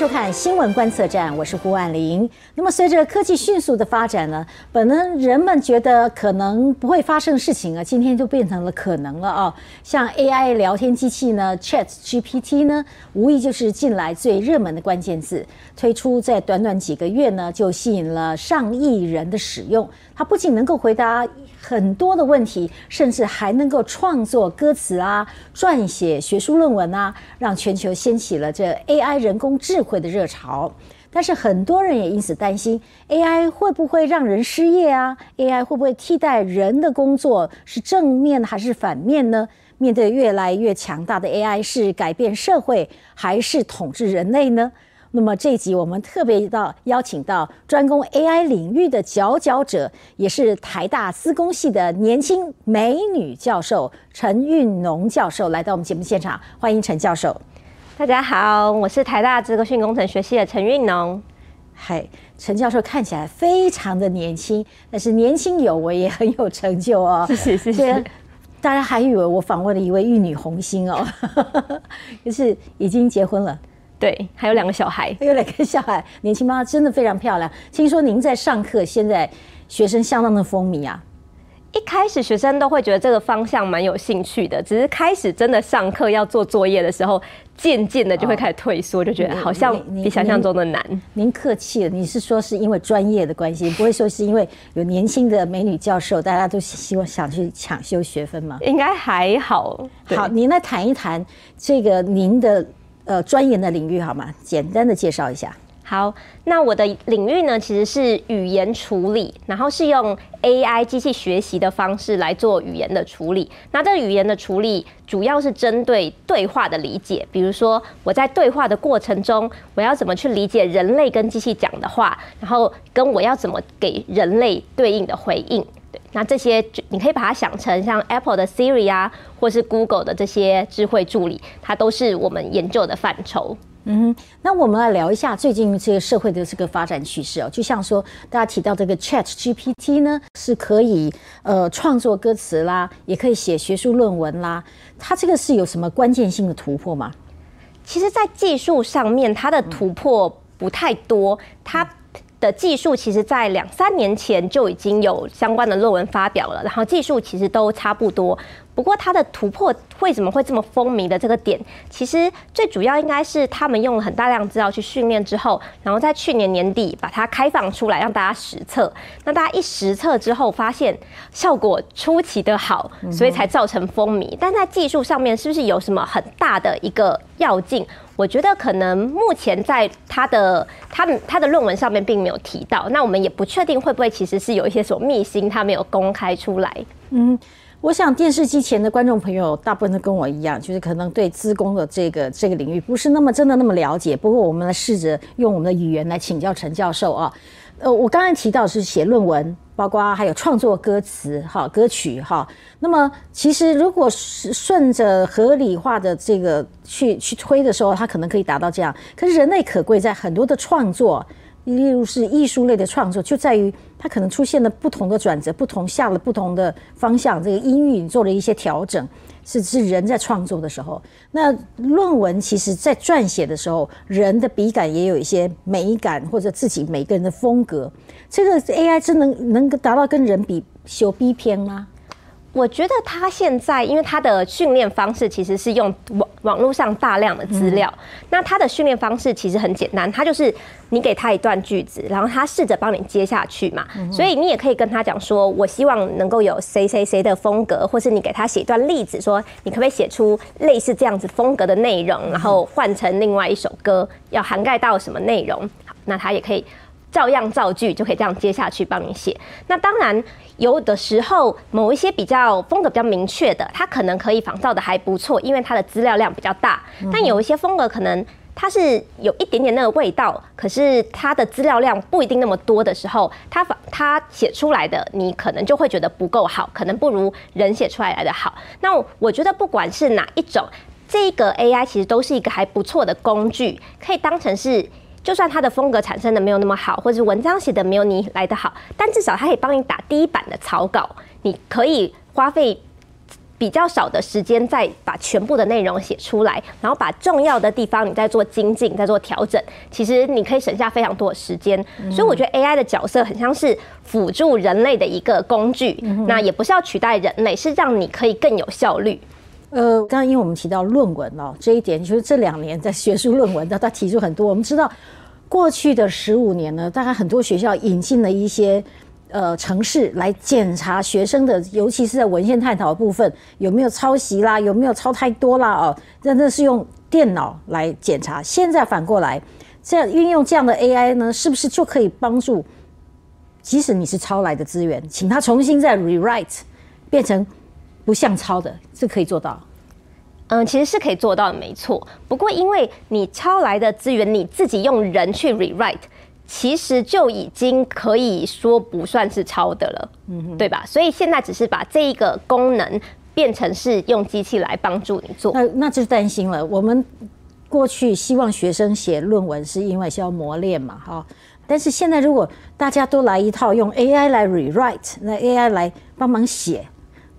收看新闻观测站，我是胡婉玲。那么，随着科技迅速的发展呢，本来人们觉得可能不会发生的事情啊，今天就变成了可能了啊。像 AI 聊天机器呢，Chat GPT 呢，无疑就是近来最热门的关键字。推出在短短几个月呢，就吸引了上亿人的使用。它不仅能够回答很多的问题，甚至还能够创作歌词啊，撰写学术论文啊，让全球掀起了这 AI 人工智慧的热潮。但是很多人也因此担心，AI 会不会让人失业啊？AI 会不会替代人的工作？是正面还是反面呢？面对越来越强大的 AI，是改变社会还是统治人类呢？那么这一集我们特别到邀请到专攻 AI 领域的佼佼者，也是台大资工系的年轻美女教授陈运农教授来到我们节目现场，欢迎陈教授。大家好，我是台大资工讯工程学系的陈运农。嗨，陈教授看起来非常的年轻，但是年轻有为也很有成就哦。谢谢谢谢。大家还以为我访问了一位玉女红星哦，就是已经结婚了。对，还有两个小孩，还有两个小孩，年轻妈妈真的非常漂亮。听说您在上课，现在学生相当的风靡啊。一开始学生都会觉得这个方向蛮有兴趣的，只是开始真的上课要做作业的时候，渐渐的就会开始退缩，就觉得好像比想象中的难。您客气了，你是说是因为专业的关系，不会说是因为有年轻的美女教授，大家都希望想去抢修学分吗？应该还好。好，您来谈一谈这个您的。呃，专研的领域好吗？简单的介绍一下。好，那我的领域呢，其实是语言处理，然后是用 AI 机器学习的方式来做语言的处理。那这语言的处理主要是针对对话的理解，比如说我在对话的过程中，我要怎么去理解人类跟机器讲的话，然后跟我要怎么给人类对应的回应。对，那这些你可以把它想成像 Apple 的 Siri 啊，或是 Google 的这些智慧助理，它都是我们研究的范畴。嗯，那我们来聊一下最近这个社会的这个发展趋势哦。就像说大家提到这个 Chat GPT 呢，是可以呃创作歌词啦，也可以写学术论文啦。它这个是有什么关键性的突破吗？其实，在技术上面，它的突破不太多。它的技术其实，在两三年前就已经有相关的论文发表了，然后技术其实都差不多。不过它的突破为什么会这么风靡的这个点，其实最主要应该是他们用了很大量资料去训练之后，然后在去年年底把它开放出来让大家实测。那大家一实测之后发现效果出奇的好，所以才造成风靡。但在技术上面是不是有什么很大的一个要进？我觉得可能目前在他的他他的论文上面并没有提到。那我们也不确定会不会其实是有一些什么秘辛他没有公开出来。嗯。我想电视机前的观众朋友大部分都跟我一样，就是可能对资工的这个这个领域不是那么真的那么了解。不过我们来试着用我们的语言来请教陈教授啊。呃，我刚才提到是写论文，包括还有创作歌词、哈歌曲哈。那么其实如果是顺着合理化的这个去去推的时候，它可能可以达到这样。可是人类可贵在很多的创作。例如是艺术类的创作，就在于它可能出现了不同的转折，不同下了不同的方向，这个音域做了一些调整，是是人在创作的时候。那论文其实在撰写的时候，人的笔感也有一些美感，或者自己每个人的风格。这个 AI 真能能够达到跟人比修 B 篇吗？我觉得他现在，因为他的训练方式其实是用网网络上大量的资料，那他的训练方式其实很简单，他就是你给他一段句子，然后他试着帮你接下去嘛，所以你也可以跟他讲说，我希望能够有谁谁谁的风格，或是你给他写一段例子，说你可不可以写出类似这样子风格的内容，然后换成另外一首歌，要涵盖到什么内容，好，那他也可以。照样造句就可以这样接下去帮你写。那当然有的时候某一些比较风格比较明确的，它可能可以仿造的还不错，因为它的资料量比较大。但有一些风格可能它是有一点点那个味道，可是它的资料量不一定那么多的时候，它仿它写出来的你可能就会觉得不够好，可能不如人写出来来的好。那我觉得不管是哪一种，这个 AI 其实都是一个还不错的工具，可以当成是。就算他的风格产生的没有那么好，或者是文章写的没有你来的好，但至少他可以帮你打第一版的草稿。你可以花费比较少的时间再把全部的内容写出来，然后把重要的地方你再做精进、再做调整，其实你可以省下非常多的时间。所以我觉得 AI 的角色很像是辅助人类的一个工具，那也不是要取代人类，是让你可以更有效率。呃，刚刚因为我们提到论文哦，这一点就是这两年在学术论文的，他提出很多。我们知道过去的十五年呢，大概很多学校引进了一些。呃，城市来检查学生的，尤其是在文献探讨的部分有没有抄袭啦，有没有抄太多啦哦，真的是用电脑来检查。现在反过来，这样运用这样的 AI 呢，是不是就可以帮助，即使你是抄来的资源，请他重新再 rewrite，变成不像抄的，是可以做到？嗯，其实是可以做到的，没错。不过因为你抄来的资源，你自己用人去 rewrite。其实就已经可以说不算是抄的了，嗯，对吧？所以现在只是把这一个功能变成是用机器来帮助你做。那那就担心了。我们过去希望学生写论文是因为是要磨练嘛，哈。但是现在如果大家都来一套用 AI 来 rewrite，那 AI 来帮忙写，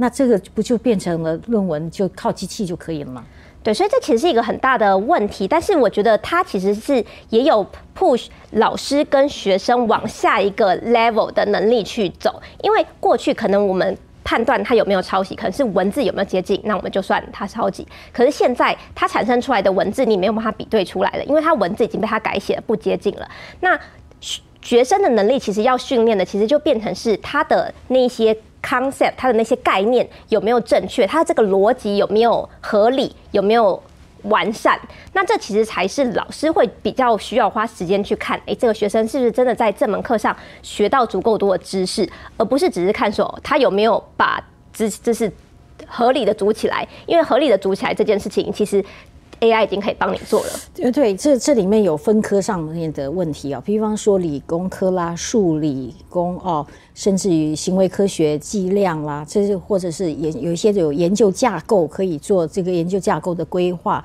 那这个不就变成了论文就靠机器就可以了吗？对，所以这其实是一个很大的问题，但是我觉得它其实是也有 push 老师跟学生往下一个 level 的能力去走，因为过去可能我们判断他有没有抄袭，可能是文字有没有接近，那我们就算他抄袭。可是现在他产生出来的文字你没有办法比对出来了，因为他文字已经被他改写不接近了。那学生的能力其实要训练的，其实就变成是他的那些。Concept 它的那些概念有没有正确？它这个逻辑有没有合理？有没有完善？那这其实才是老师会比较需要花时间去看。哎，这个学生是不是真的在这门课上学到足够多的知识，而不是只是看说他有没有把知知识合理的组起来？因为合理的组起来这件事情，其实。AI 已经可以帮你做了。对，这这里面有分科上面的问题啊，比方说理工科啦、数理工哦，甚至于行为科学、计量啦，这是或者是研有一些有研究架构可以做这个研究架构的规划。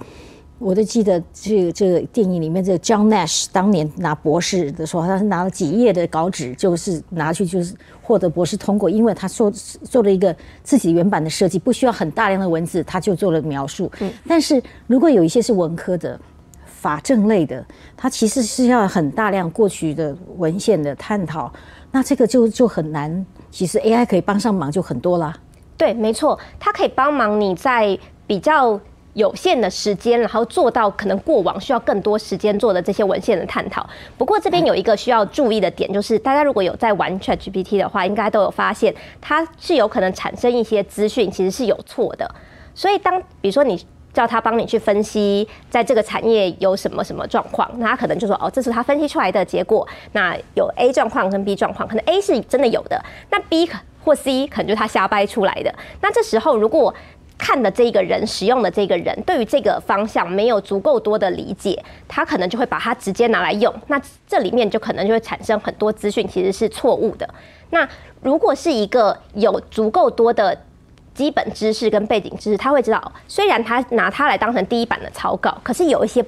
我都记得这这个电影里面，这个 John Nash 当年拿博士的时候，他是拿了几页的稿纸，就是拿去就是获得博士通过，因为他做做了一个自己原版的设计，不需要很大量的文字，他就做了描述。嗯，但是如果有一些是文科的、法政类的，它其实是要很大量过去的文献的探讨，那这个就就很难。其实 AI 可以帮上忙就很多啦。对，没错，它可以帮忙你在比较。有限的时间，然后做到可能过往需要更多时间做的这些文献的探讨。不过这边有一个需要注意的点，就是大家如果有在玩 ChatGPT 的话，应该都有发现，它是有可能产生一些资讯其实是有错的。所以当比如说你叫他帮你去分析，在这个产业有什么什么状况，那他可能就说哦，这是他分析出来的结果。那有 A 状况跟 B 状况，可能 A 是真的有的，那 B 或 C 可能就是他瞎掰出来的。那这时候如果看的这个人，使用的这个人，对于这个方向没有足够多的理解，他可能就会把它直接拿来用。那这里面就可能就会产生很多资讯其实是错误的。那如果是一个有足够多的基本知识跟背景知识，他会知道，虽然他拿它来当成第一版的草稿，可是有一些。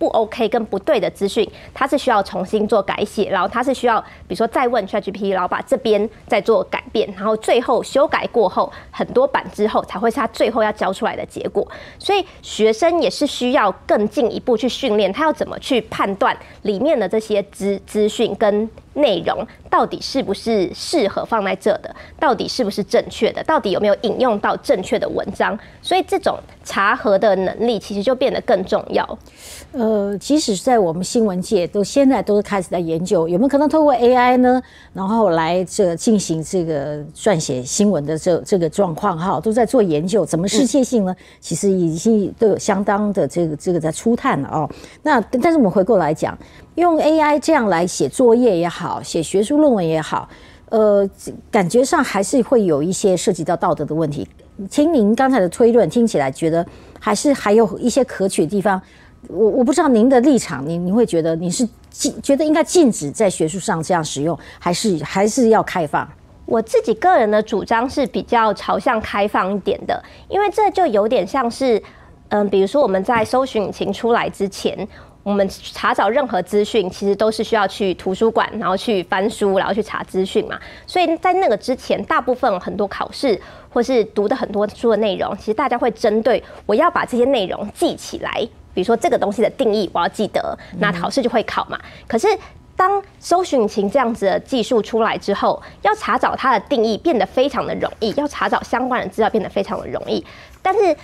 不 OK 跟不对的资讯，它是需要重新做改写，然后它是需要，比如说再问 ChatGPT，然后把这边再做改变，然后最后修改过后很多版之后，才会是它最后要交出来的结果。所以学生也是需要更进一步去训练，他要怎么去判断里面的这些资资讯跟。内容到底是不是适合放在这的？到底是不是正确的？到底有没有引用到正确的文章？所以这种查核的能力其实就变得更重要。呃，即使在我们新闻界，都现在都是开始在研究，有没有可能透过 AI 呢，然后来这进行这个撰写新闻的这这个状况哈，都在做研究，怎么世界性呢？其实已经都有相当的这个这个在初探了哦。那但是我们回过来讲。用 AI 这样来写作业也好，写学术论文也好，呃，感觉上还是会有一些涉及到道德的问题。听您刚才的推论，听起来觉得还是还有一些可取的地方。我我不知道您的立场，您您会觉得你是禁觉得应该禁止在学术上这样使用，还是还是要开放？我自己个人的主张是比较朝向开放一点的，因为这就有点像是，嗯，比如说我们在搜寻引擎出来之前。我们查找任何资讯，其实都是需要去图书馆，然后去翻书，然后去查资讯嘛。所以在那个之前，大部分很多考试或是读的很多书的内容，其实大家会针对我要把这些内容记起来。比如说这个东西的定义，我要记得，那考试就会考嘛。可是当搜寻引擎这样子的技术出来之后，要查找它的定义变得非常的容易，要查找相关的资料变得非常的容易。但是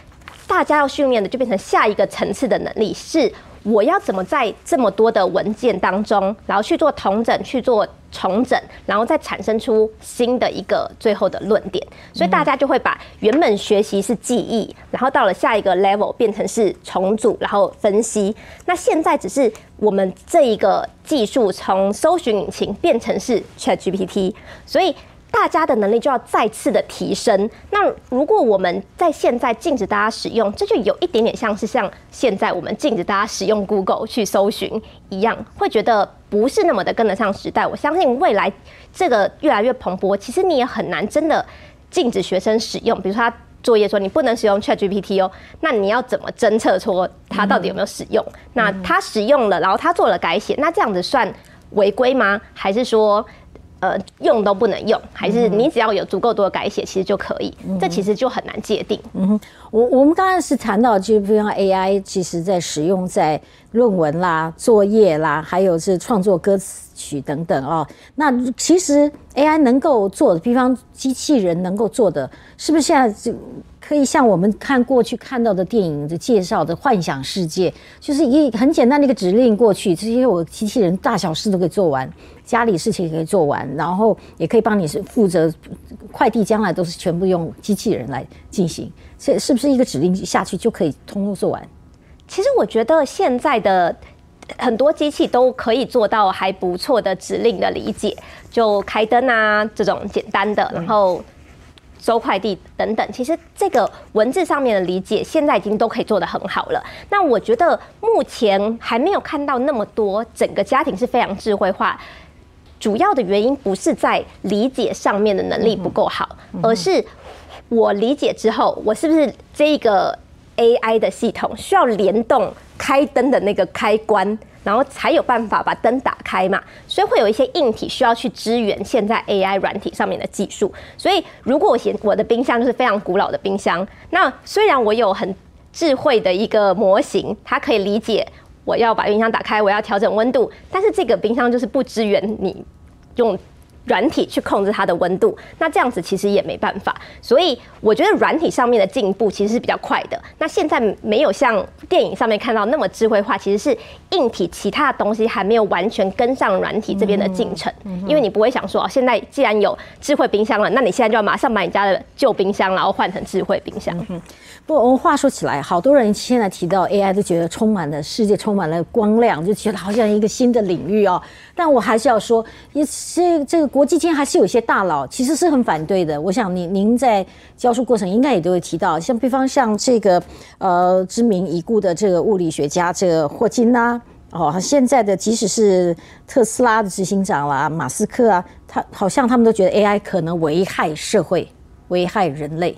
大家要训练的就变成下一个层次的能力是。我要怎么在这么多的文件当中，然后去做同整、去做重整，然后再产生出新的一个最后的论点？所以大家就会把原本学习是记忆，然后到了下一个 level 变成是重组，然后分析。那现在只是我们这一个技术从搜寻引擎变成是 ChatGPT，所以。大家的能力就要再次的提升。那如果我们在现在禁止大家使用，这就有一点点像是像现在我们禁止大家使用 Google 去搜寻一样，会觉得不是那么的跟得上时代。我相信未来这个越来越蓬勃，其实你也很难真的禁止学生使用。比如说他作业说你不能使用 ChatGPT 哦，那你要怎么侦测出他到底有没有使用？那他使用了，然后他做了改写，那这样子算违规吗？还是说？呃，用都不能用，还是你只要有足够多的改写，其实就可以。这其实就很难界定。嗯，我我们刚刚是谈到，就比方 AI，其实在使用在论文啦、作业啦，还有是创作歌曲等等哦。那其实 AI 能够做的，比方机器人能够做的，是不是现在就可以像我们看过去看到的电影的介绍的幻想世界，就是一很简单的一个指令过去，这些我机器人大小事都可以做完。家里事情可以做完，然后也可以帮你是负责快递，将来都是全部用机器人来进行，这是不是一个指令下去就可以通通做完？其实我觉得现在的很多机器都可以做到还不错的指令的理解，就开灯啊这种简单的，然后收快递等等。其实这个文字上面的理解现在已经都可以做得很好了。那我觉得目前还没有看到那么多整个家庭是非常智慧化。主要的原因不是在理解上面的能力不够好，而是我理解之后，我是不是这个 AI 的系统需要联动开灯的那个开关，然后才有办法把灯打开嘛？所以会有一些硬体需要去支援现在 AI 软体上面的技术。所以如果我嫌我的冰箱就是非常古老的冰箱，那虽然我有很智慧的一个模型，它可以理解。我要把冰箱打开，我要调整温度，但是这个冰箱就是不支援你用。软体去控制它的温度，那这样子其实也没办法。所以我觉得软体上面的进步其实是比较快的。那现在没有像电影上面看到那么智慧化，其实是硬体其他的东西还没有完全跟上软体这边的进程。嗯因为你不会想说，哦，现在既然有智慧冰箱了，那你现在就要马上把你家的旧冰箱然后换成智慧冰箱。嗯不，我们话说起来，好多人现在提到 AI 都觉得充满了世界，充满了光亮，就觉得好像一个新的领域哦。但我还是要说，也这这个。国际间还是有一些大佬，其实是很反对的。我想您您在教书过程应该也都会提到，像比方像这个呃知名已故的这个物理学家这个霍金呐，哦，现在的即使是特斯拉的执行长啦，马斯克啊，他好像他们都觉得 AI 可能危害社会，危害人类。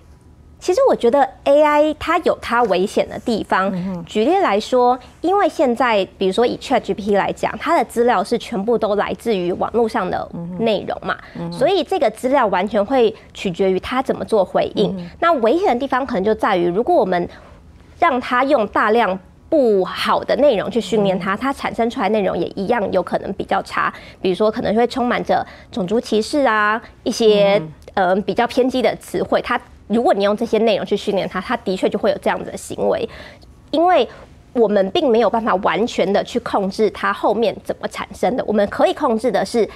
其实我觉得 AI 它有它危险的地方。举例来说，因为现在比如说以 ChatGPT 来讲，它的资料是全部都来自于网络上的内容嘛，所以这个资料完全会取决于它怎么做回应。那危险的地方可能就在于，如果我们让它用大量不好的内容去训练它，它产生出来内容也一样有可能比较差。比如说，可能会充满着种族歧视啊，一些呃比较偏激的词汇，它。如果你用这些内容去训练它，它的确就会有这样子的行为，因为我们并没有办法完全的去控制它后面怎么产生的。我们可以控制的是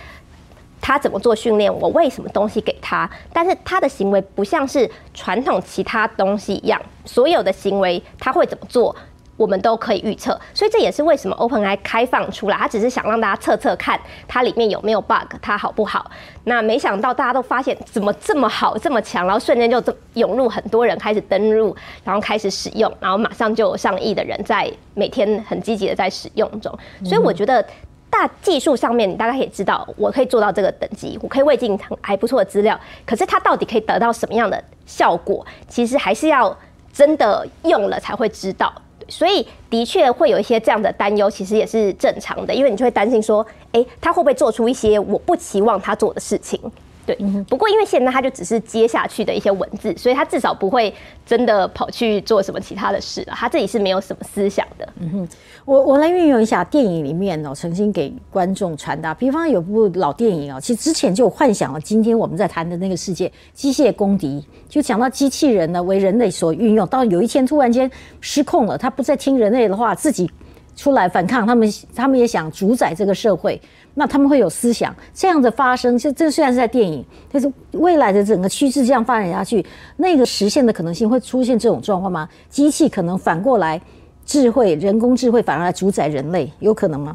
它怎么做训练，我喂什么东西给它，但是它的行为不像是传统其他东西一样，所有的行为它会怎么做。我们都可以预测，所以这也是为什么 OpenAI 开放出来，它只是想让大家测测看它里面有没有 bug，它好不好？那没想到大家都发现怎么这么好，这么强，然后瞬间就涌入很多人开始登录，然后开始使用，然后马上就有上亿的人在每天很积极的在使用中。所以我觉得大技术上面，你大概可以知道，我可以做到这个等级，我可以喂进还不错的资料，可是它到底可以得到什么样的效果，其实还是要真的用了才会知道。所以的确会有一些这样的担忧，其实也是正常的，因为你就会担心说，哎，他会不会做出一些我不期望他做的事情？对，不过因为现在他就只是接下去的一些文字，所以他至少不会真的跑去做什么其他的事了。他自己是没有什么思想的。嗯哼，我我来运用一下电影里面哦，曾经给观众传达，比方有部老电影啊，其实之前就幻想了今天我们在谈的那个世界——机械公敌，就讲到机器人呢为人类所运用，到有一天突然间失控了，他不再听人类的话，自己出来反抗，他们他们也想主宰这个社会。那他们会有思想，这样的发生，就这虽然是在电影，但是未来的整个趋势这样发展下去，那个实现的可能性会出现这种状况吗？机器可能反过来，智慧人工智慧反而来主宰人类，有可能吗？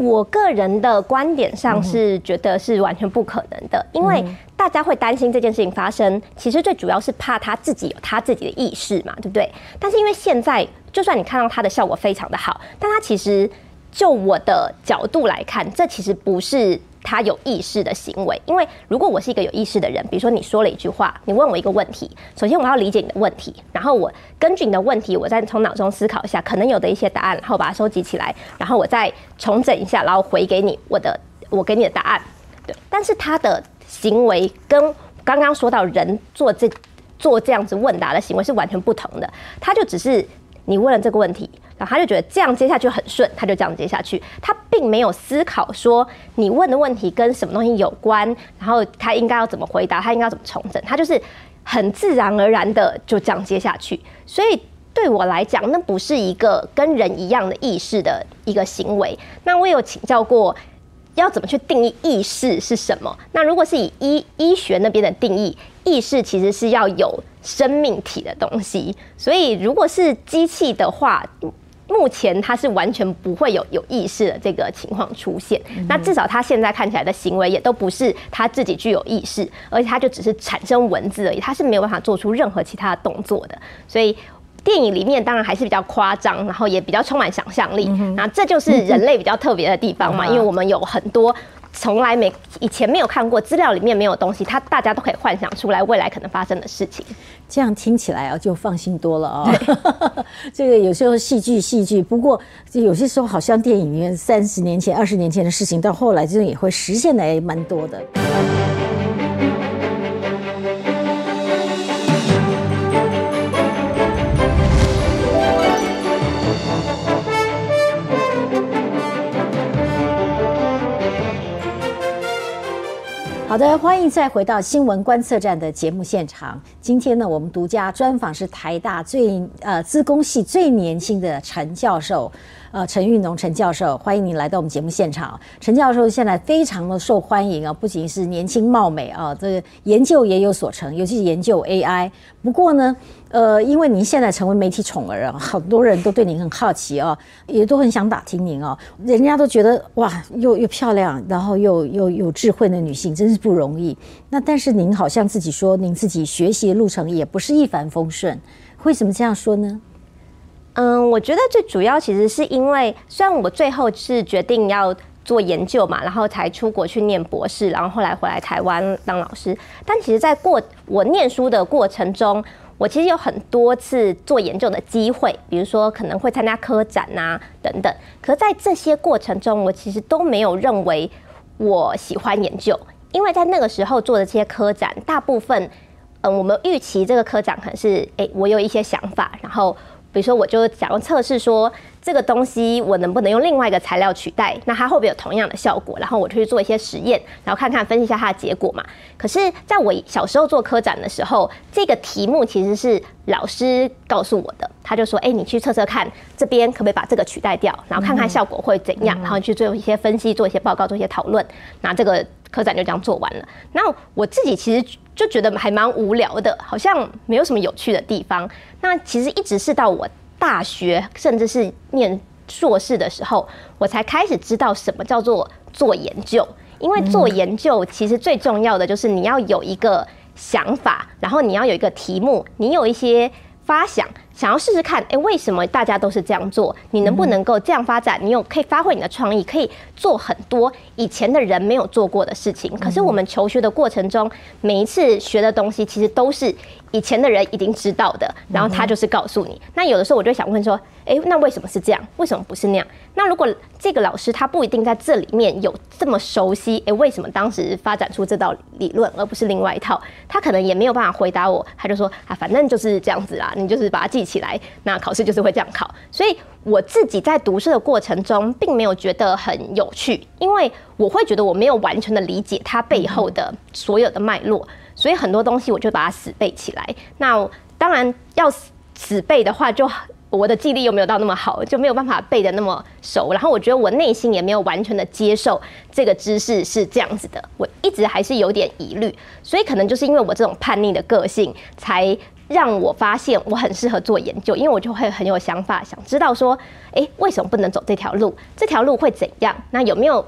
我个人的观点上是觉得是完全不可能的，因为大家会担心这件事情发生，其实最主要是怕他自己有他自己的意识嘛，对不对？但是因为现在，就算你看到它的效果非常的好，但它其实。就我的角度来看，这其实不是他有意识的行为。因为如果我是一个有意识的人，比如说你说了一句话，你问我一个问题，首先我要理解你的问题，然后我根据你的问题，我再从脑中思考一下可能有的一些答案，然后把它收集起来，然后我再重整一下，然后回给你我的我给你的答案。对，但是他的行为跟刚刚说到人做这做这样子问答的行为是完全不同的。他就只是你问了这个问题。然后他就觉得这样接下去很顺，他就这样接下去。他并没有思考说你问的问题跟什么东西有关，然后他应该要怎么回答，他应该要怎么重整。他就是很自然而然的就这样接下去。所以对我来讲，那不是一个跟人一样的意识的一个行为。那我有请教过，要怎么去定义意识是什么？那如果是以医医学那边的定义，意识其实是要有生命体的东西。所以如果是机器的话，目前他是完全不会有有意识的这个情况出现，那至少他现在看起来的行为也都不是他自己具有意识，而且他就只是产生文字而已，他是没有办法做出任何其他的动作的。所以电影里面当然还是比较夸张，然后也比较充满想象力，那这就是人类比较特别的地方嘛，因为我们有很多。从来没以前没有看过资料里面没有东西，他大家都可以幻想出来未来可能发生的事情。这样听起来啊，就放心多了啊。这个有时候戏剧戏剧，不过有些时候好像电影里面三十年前、二十年前的事情，到后来真的也会实现的，也蛮多的。好的，欢迎再回到新闻观测站的节目现场。今天呢，我们独家专访是台大最呃资工系最年轻的陈教授。呃，陈玉农陈教授，欢迎您来到我们节目现场。陈教授现在非常的受欢迎啊，不仅是年轻貌美啊，这研究也有所成，尤其是研究 AI。不过呢，呃，因为您现在成为媒体宠儿啊，很多人都对您很好奇啊，也都很想打听您啊。人家都觉得哇，又又漂亮，然后又又有智慧的女性，真是不容易。那但是您好像自己说，您自己学习的路程也不是一帆风顺，为什么这样说呢？嗯，我觉得最主要其实是因为，虽然我最后是决定要做研究嘛，然后才出国去念博士，然后后来回来台湾当老师，但其实，在过我念书的过程中，我其实有很多次做研究的机会，比如说可能会参加科展啊等等。可在这些过程中，我其实都没有认为我喜欢研究，因为在那个时候做的这些科展，大部分，嗯，我们预期这个科展可能是，哎，我有一些想法，然后。比如说，我就想要测试说这个东西我能不能用另外一个材料取代，那它会不会有同样的效果？然后我就去做一些实验，然后看看分析一下它的结果嘛。可是在我小时候做科展的时候，这个题目其实是老师告诉我的，他就说：“哎，你去测测看，这边可不可以把这个取代掉，然后看看效果会怎样，然后去做一些分析，做一些报告，做一些讨论。”那这个科展就这样做完了。那我自己其实就觉得还蛮无聊的，好像没有什么有趣的地方。那其实一直是到我大学，甚至是念硕士的时候，我才开始知道什么叫做做研究。因为做研究其实最重要的就是你要有一个想法，然后你要有一个题目，你有一些发想，想要试试看，哎，为什么大家都是这样做？你能不能够这样发展？你有可以发挥你的创意，可以做很多以前的人没有做过的事情。可是我们求学的过程中，每一次学的东西其实都是以前的人已经知道的，然后他就是告诉你。那有的时候我就想问说，哎，那为什么是这样？为什么不是那样？那如果这个老师他不一定在这里面有这么熟悉，哎，为什么当时发展出这道理论而不是另外一套？他可能也没有办法回答我。他就说啊，反正就是这样子啦，你就是把它记起来，那考试就是会这样考。所以我自己在读书的过程中，并没有觉得很有趣，因为我会觉得我没有完全的理解它背后的所有的脉络，所以很多东西我就把它死背起来。那当然要死背的话，就。我的记忆力又没有到那么好，就没有办法背的那么熟。然后我觉得我内心也没有完全的接受这个知识是这样子的，我一直还是有点疑虑。所以可能就是因为我这种叛逆的个性，才让我发现我很适合做研究，因为我就会很有想法，想知道说，哎，为什么不能走这条路？这条路会怎样？那有没有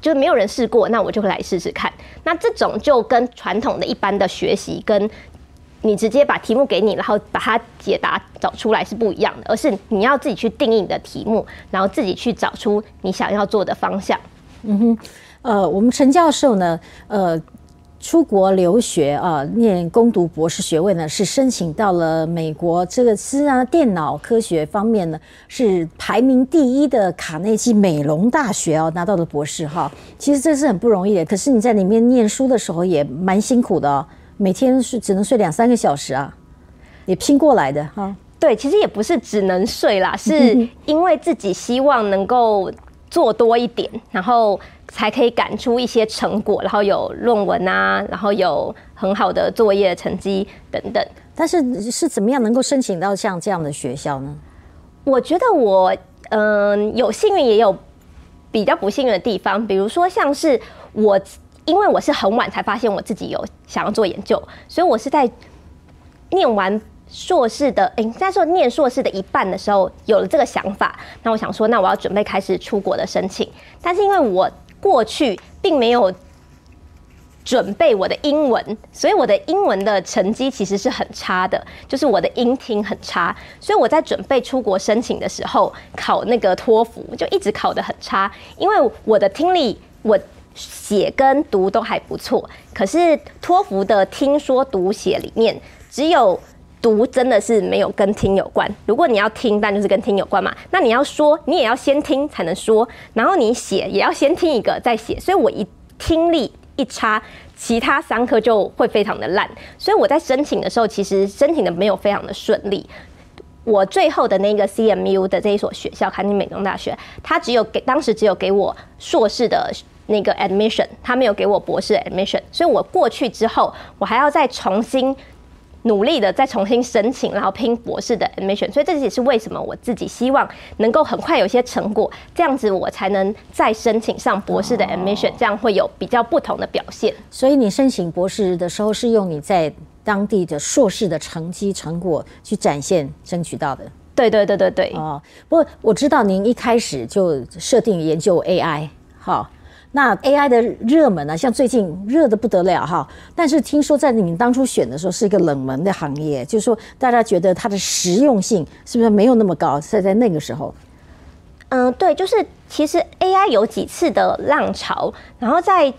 就是没有人试过？那我就会来试试看。那这种就跟传统的一般的学习跟。你直接把题目给你，然后把它解答找出来是不一样的，而是你要自己去定义你的题目，然后自己去找出你想要做的方向。嗯哼，呃，我们陈教授呢，呃，出国留学啊，念攻读博士学位呢，是申请到了美国这个是啊电脑科学方面呢是排名第一的卡内基美隆大学哦拿到的博士哈。其实这是很不容易的，可是你在里面念书的时候也蛮辛苦的哦。每天是只能睡两三个小时啊，也拼过来的哈。对，其实也不是只能睡啦，是 因为自己希望能够做多一点，然后才可以赶出一些成果，然后有论文啊，然后有很好的作业成绩等等。但是是怎么样能够申请到像这样的学校呢？我觉得我嗯有幸运，也有比较不幸运的地方，比如说像是我。因为我是很晚才发现我自己有想要做研究，所以我是在念完硕士的，哎，在说念硕士的一半的时候有了这个想法。那我想说，那我要准备开始出国的申请。但是因为我过去并没有准备我的英文，所以我的英文的成绩其实是很差的，就是我的音听很差。所以我在准备出国申请的时候考那个托福，就一直考得很差，因为我的听力我。写跟读都还不错，可是托福的听说读写里面，只有读真的是没有跟听有关。如果你要听，但就是跟听有关嘛。那你要说，你也要先听才能说，然后你写也要先听一个再写。所以我一听力一差，其他三科就会非常的烂。所以我在申请的时候，其实申请的没有非常的顺利。我最后的那个 CMU 的这一所学校，堪尼美东大学，它只有给当时只有给我硕士的。那个 admission，他没有给我博士 admission，所以我过去之后，我还要再重新努力的再重新申请，然后拼博士的 admission。所以这也是为什么我自己希望能够很快有些成果，这样子我才能再申请上博士的 admission，这样会有比较不同的表现。所以你申请博士的时候是用你在当地的硕士的成绩成果去展现争取到的。对对对对对。哦，不过我知道您一开始就设定研究 AI，好。那 AI 的热门呢？像最近热的不得了哈，但是听说在你们当初选的时候是一个冷门的行业，就是说大家觉得它的实用性是不是没有那么高？在在那个时候，嗯，对，就是其实 AI 有几次的浪潮，然后在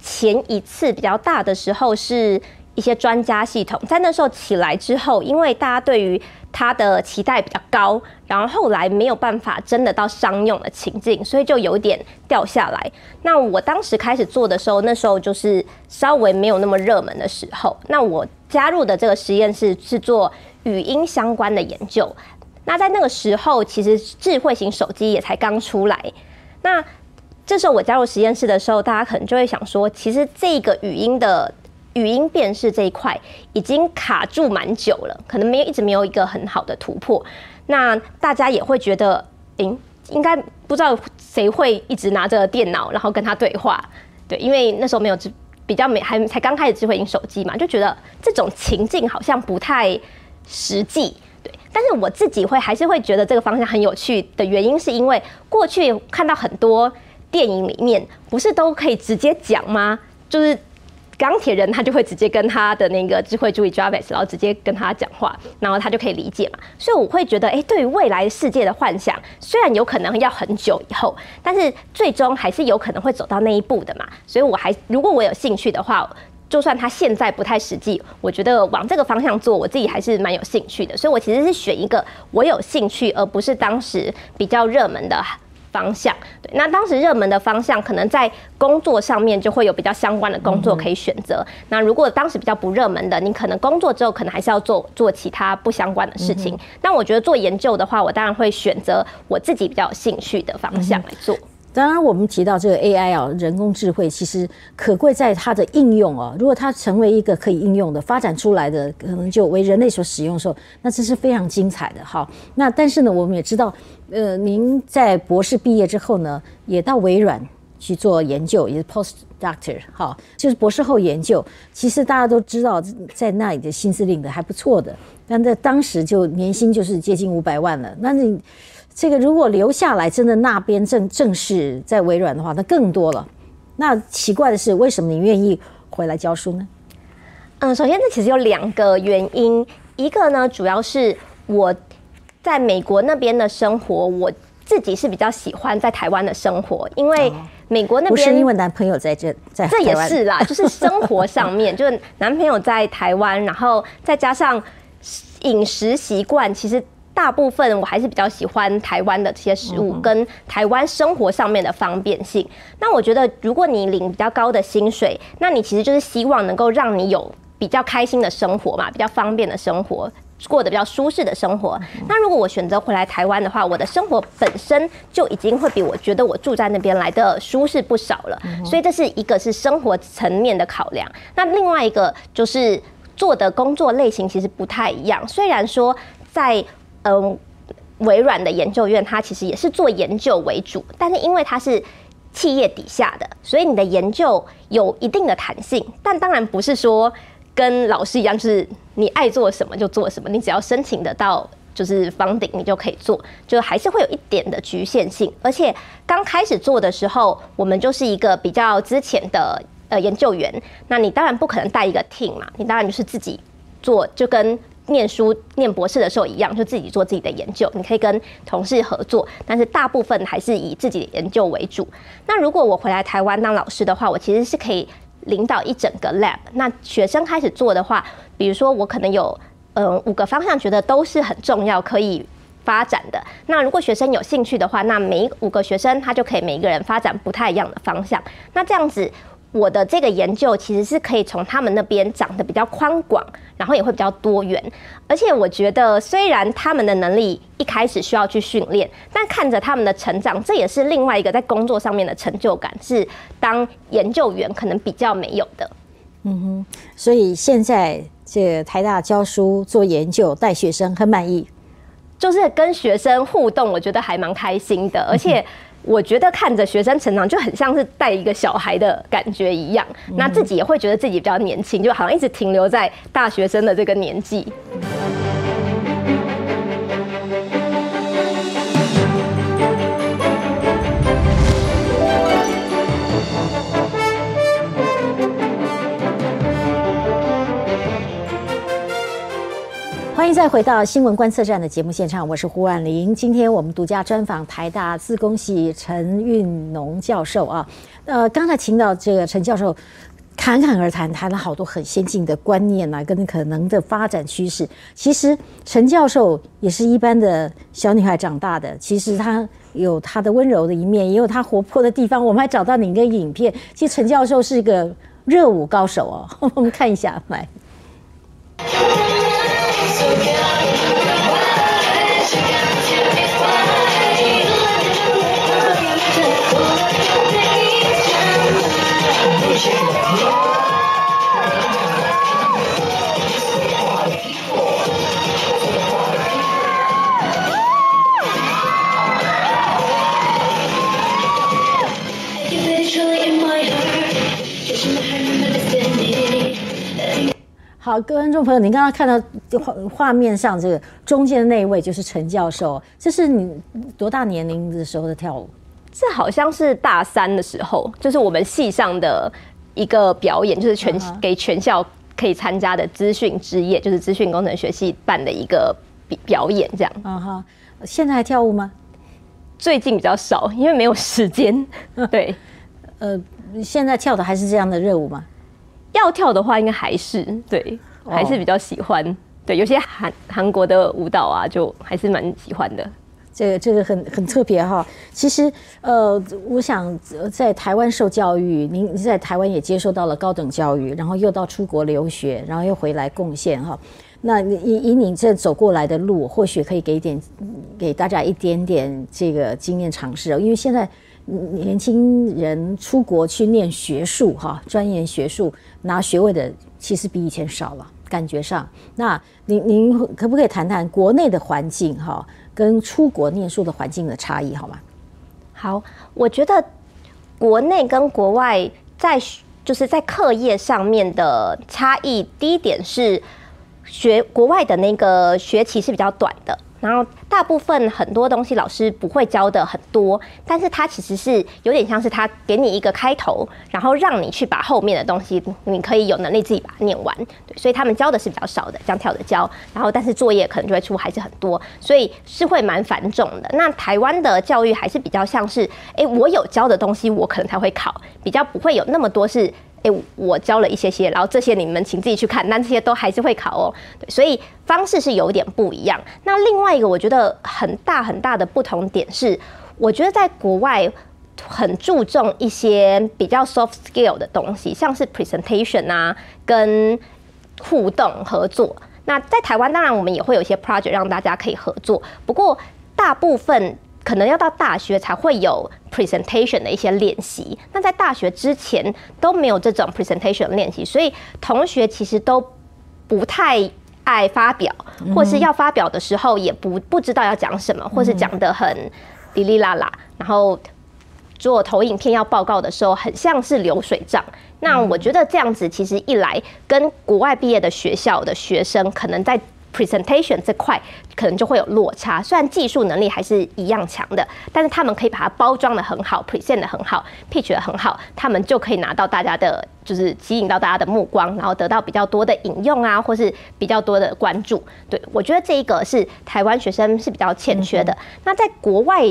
前一次比较大的时候是一些专家系统，在那时候起来之后，因为大家对于它的期待比较高，然后后来没有办法真的到商用的情境，所以就有点掉下来。那我当时开始做的时候，那时候就是稍微没有那么热门的时候。那我加入的这个实验室是做语音相关的研究。那在那个时候，其实智慧型手机也才刚出来。那这时候我加入实验室的时候，大家可能就会想说，其实这个语音的。语音辨识这一块已经卡住蛮久了，可能没有一直没有一个很好的突破。那大家也会觉得，诶，应该不知道谁会一直拿着电脑然后跟他对话，对，因为那时候没有智比较没还才刚开始智慧型手机嘛，就觉得这种情境好像不太实际，对。但是我自己会还是会觉得这个方向很有趣的原因，是因为过去看到很多电影里面不是都可以直接讲吗？就是。钢铁人他就会直接跟他的那个智慧助理 Jarvis，然后直接跟他讲话，然后他就可以理解嘛。所以我会觉得，哎，对于未来世界的幻想，虽然有可能要很久以后，但是最终还是有可能会走到那一步的嘛。所以我还如果我有兴趣的话，就算他现在不太实际，我觉得往这个方向做，我自己还是蛮有兴趣的。所以我其实是选一个我有兴趣，而不是当时比较热门的。方向对，那当时热门的方向，可能在工作上面就会有比较相关的工作可以选择。那如果当时比较不热门的，你可能工作之后可能还是要做做其他不相关的事情。但我觉得做研究的话，我当然会选择我自己比较有兴趣的方向来做。当然，我们提到这个 AI 啊，人工智慧其实可贵在它的应用哦。如果它成为一个可以应用的、发展出来的，可能就为人类所使用的时候，那这是非常精彩的哈。那但是呢，我们也知道，呃，您在博士毕业之后呢，也到微软去做研究，也是 post doctor 哈，就是博士后研究。其实大家都知道，在那里的薪资领的还不错的，但在当时就年薪就是接近五百万了。那你。这个如果留下来，真的那边正正式在微软的话，那更多了。那奇怪的是，为什么你愿意回来教书呢？嗯，首先这其实有两个原因，一个呢，主要是我在美国那边的生活，我自己是比较喜欢在台湾的生活，因为美国那边不是因为男朋友在这，在这也是啦，就是生活上面，就是男朋友在台湾，然后再加上饮食习惯，其实。大部分我还是比较喜欢台湾的这些食物，跟台湾生活上面的方便性。那我觉得，如果你领比较高的薪水，那你其实就是希望能够让你有比较开心的生活嘛，比较方便的生活，过得比较舒适的生活。那如果我选择回来台湾的话，我的生活本身就已经会比我觉得我住在那边来的舒适不少了。所以这是一个是生活层面的考量。那另外一个就是做的工作类型其实不太一样。虽然说在嗯，微软的研究院，它其实也是做研究为主，但是因为它是企业底下的，所以你的研究有一定的弹性。但当然不是说跟老师一样，就是你爱做什么就做什么，你只要申请得到就是房顶，你就可以做，就还是会有一点的局限性。而且刚开始做的时候，我们就是一个比较之前的呃研究员，那你当然不可能带一个 team 嘛，你当然就是自己做，就跟。念书念博士的时候一样，就自己做自己的研究。你可以跟同事合作，但是大部分还是以自己的研究为主。那如果我回来台湾当老师的话，我其实是可以领导一整个 lab。那学生开始做的话，比如说我可能有嗯五个方向，觉得都是很重要可以发展的。那如果学生有兴趣的话，那每五个学生他就可以每一个人发展不太一样的方向。那这样子。我的这个研究其实是可以从他们那边长得比较宽广，然后也会比较多元。而且我觉得，虽然他们的能力一开始需要去训练，但看着他们的成长，这也是另外一个在工作上面的成就感，是当研究员可能比较没有的。嗯哼，所以现在这台大教书做研究带学生很满意，就是跟学生互动，我觉得还蛮开心的，而且。我觉得看着学生成长，就很像是带一个小孩的感觉一样。那自己也会觉得自己比较年轻，就好像一直停留在大学生的这个年纪。欢迎再回到新闻观测站的节目现场，我是胡婉玲。今天我们独家专访台大自工系陈运农教授啊。呃，刚才听到这个陈教授侃侃而谈，谈了好多很先进的观念啊，跟可能的发展趋势。其实陈教授也是一般的小女孩长大的，其实她有她的温柔的一面，也有她活泼的地方。我们还找到你一个影片，其实陈教授是一个热舞高手哦，我们看一下来。好，各位观众朋友，您刚刚看到画画面上这个中间的那一位就是陈教授，这是你多大年龄的时候的跳舞？这好像是大三的时候，就是我们系上的。一个表演，就是全给全校可以参加的资讯之夜，就是资讯工程学系办的一个表演，这样。啊哈，现在还跳舞吗？最近比较少，因为没有时间。对，呃，现在跳的还是这样的热舞吗？要跳的话，应该还是对，还是比较喜欢。对，有些韩韩国的舞蹈啊，就还是蛮喜欢的。这个这个很很特别哈。其实，呃，我想在台湾受教育，您在台湾也接受到了高等教育，然后又到出国留学，然后又回来贡献哈。那以以你这走过来的路，或许可以给点给大家一点点这个经验尝试。因为现在年轻人出国去念学术哈，钻研学术拿学位的，其实比以前少了。感觉上，那您您可不可以谈谈国内的环境哈，跟出国念书的环境的差异好吗？好，我觉得国内跟国外在就是在课业上面的差异，第一点是学国外的那个学期是比较短的。然后大部分很多东西老师不会教的很多，但是他其实是有点像是他给你一个开头，然后让你去把后面的东西，你可以有能力自己把它念完。对，所以他们教的是比较少的，这样跳着教。然后但是作业可能就会出还是很多，所以是会蛮繁重的。那台湾的教育还是比较像是，哎，我有教的东西我可能才会考，比较不会有那么多是。哎，我教了一些些，然后这些你们请自己去看，但这些都还是会考哦。对，所以方式是有点不一样。那另外一个我觉得很大很大的不同点是，我觉得在国外很注重一些比较 soft skill 的东西，像是 presentation 啊，跟互动合作。那在台湾当然我们也会有一些 project 让大家可以合作，不过大部分。可能要到大学才会有 presentation 的一些练习，那在大学之前都没有这种 presentation 练习，所以同学其实都不太爱发表，或是要发表的时候也不不知道要讲什么，或是讲的很哩哩啦啦，然后做投影片要报告的时候很像是流水账。那我觉得这样子其实一来跟国外毕业的学校的学生可能在。Presentation 这块可能就会有落差，虽然技术能力还是一样强的，但是他们可以把它包装的很好，present 的很好，pitch 的很好，他们就可以拿到大家的，就是吸引到大家的目光，然后得到比较多的引用啊，或是比较多的关注。对我觉得这一个是台湾学生是比较欠缺的。那在国外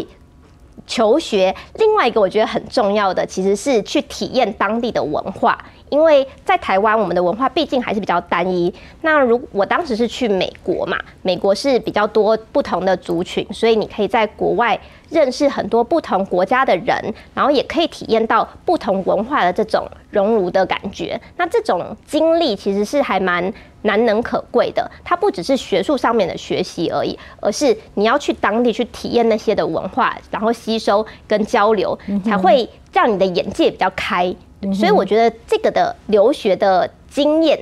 求学，另外一个我觉得很重要的其实是去体验当地的文化。因为在台湾，我们的文化毕竟还是比较单一。那如我当时是去美国嘛，美国是比较多不同的族群，所以你可以在国外认识很多不同国家的人，然后也可以体验到不同文化的这种熔炉的感觉。那这种经历其实是还蛮难能可贵的。它不只是学术上面的学习而已，而是你要去当地去体验那些的文化，然后吸收跟交流，才会让你的眼界比较开。所以我觉得这个的留学的经验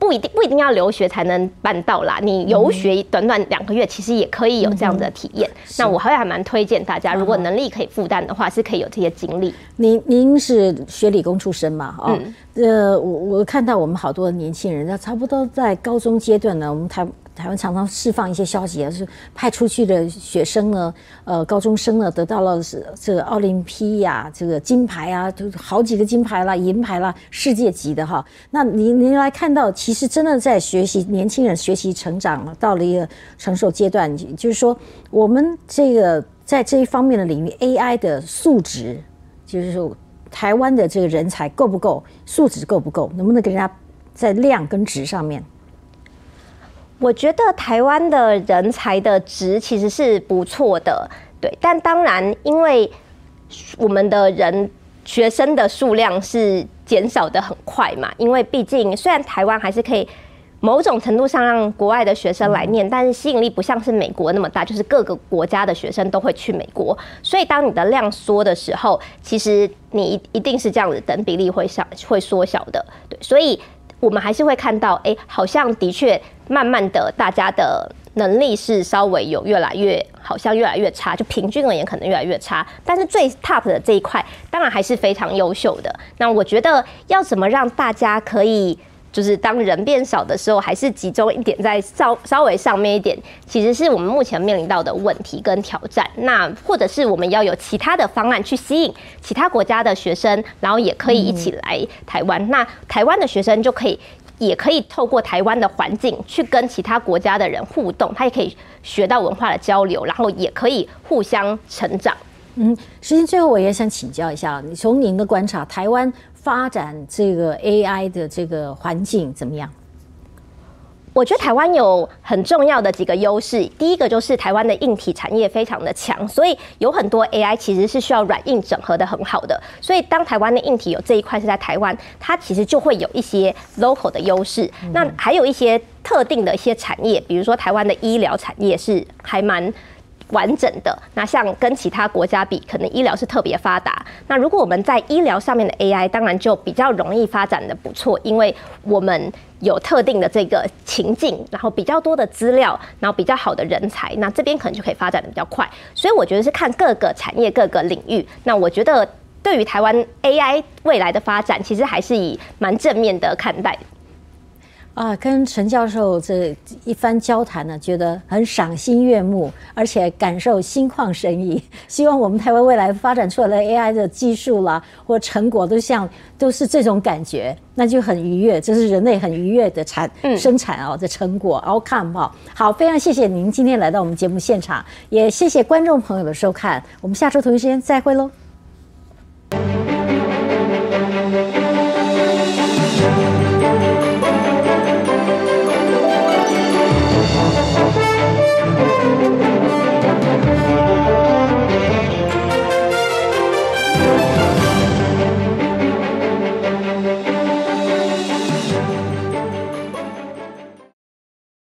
不一定不一定要留学才能办到啦，你游学短短两个月，其实也可以有这样的体验。那我还还蛮推荐大家，如果能力可以负担的话，是可以有这些经历。您您是学理工出身嘛？哦，呃，我我看到我们好多年轻人，那差不多在高中阶段呢，我们台。台湾常常释放一些消息啊，是派出去的学生呢，呃，高中生呢，得到了是这个奥林匹亚这个金牌啊，就好几个金牌啦、银牌啦，世界级的哈。那您您来看到，其实真的在学习，年轻人学习成长到了一个成熟阶段，就是说，我们这个在这一方面的领域，AI 的素质，就是说，台湾的这个人才够不够，素质够不够，能不能跟人家在量跟值上面？我觉得台湾的人才的值其实是不错的，对。但当然，因为我们的人学生的数量是减少的很快嘛，因为毕竟虽然台湾还是可以某种程度上让国外的学生来念，但是吸引力不像是美国那么大，就是各个国家的学生都会去美国。所以当你的量缩的时候，其实你一定是这样子，等比例会小会缩小的，对。所以。我们还是会看到，哎，好像的确慢慢的，大家的能力是稍微有越来越，好像越来越差，就平均而言可能越来越差。但是最 top 的这一块，当然还是非常优秀的。那我觉得要怎么让大家可以就是当人变少的时候，还是集中一点在稍稍微上面一点，其实是我们目前面临到的问题跟挑战。那或者是我们要有其他的方案去吸引其他国家的学生，然后也可以一起来台湾。那台湾的学生就可以，也可以透过台湾的环境去跟其他国家的人互动，他也可以学到文化的交流，然后也可以互相成长。嗯，实际最后我也想请教一下，你从您的观察，台湾。发展这个 AI 的这个环境怎么样？我觉得台湾有很重要的几个优势。第一个就是台湾的硬体产业非常的强，所以有很多 AI 其实是需要软硬整合的很好的。所以当台湾的硬体有这一块是在台湾，它其实就会有一些 local 的优势。那还有一些特定的一些产业，比如说台湾的医疗产业是还蛮。完整的那像跟其他国家比，可能医疗是特别发达。那如果我们在医疗上面的 AI，当然就比较容易发展的不错，因为我们有特定的这个情境，然后比较多的资料，然后比较好的人才，那这边可能就可以发展的比较快。所以我觉得是看各个产业各个领域。那我觉得对于台湾 AI 未来的发展，其实还是以蛮正面的看待。啊，跟陈教授这一番交谈呢，觉得很赏心悦目，而且感受心旷神怡。希望我们台湾未来发展出来的 AI 的技术啦，或成果都像都是这种感觉，那就很愉悦，这是人类很愉悦的产生产哦的成果。outcome 哈，好，非常谢谢您今天来到我们节目现场，也谢谢观众朋友的收看，我们下周同一时间再会喽。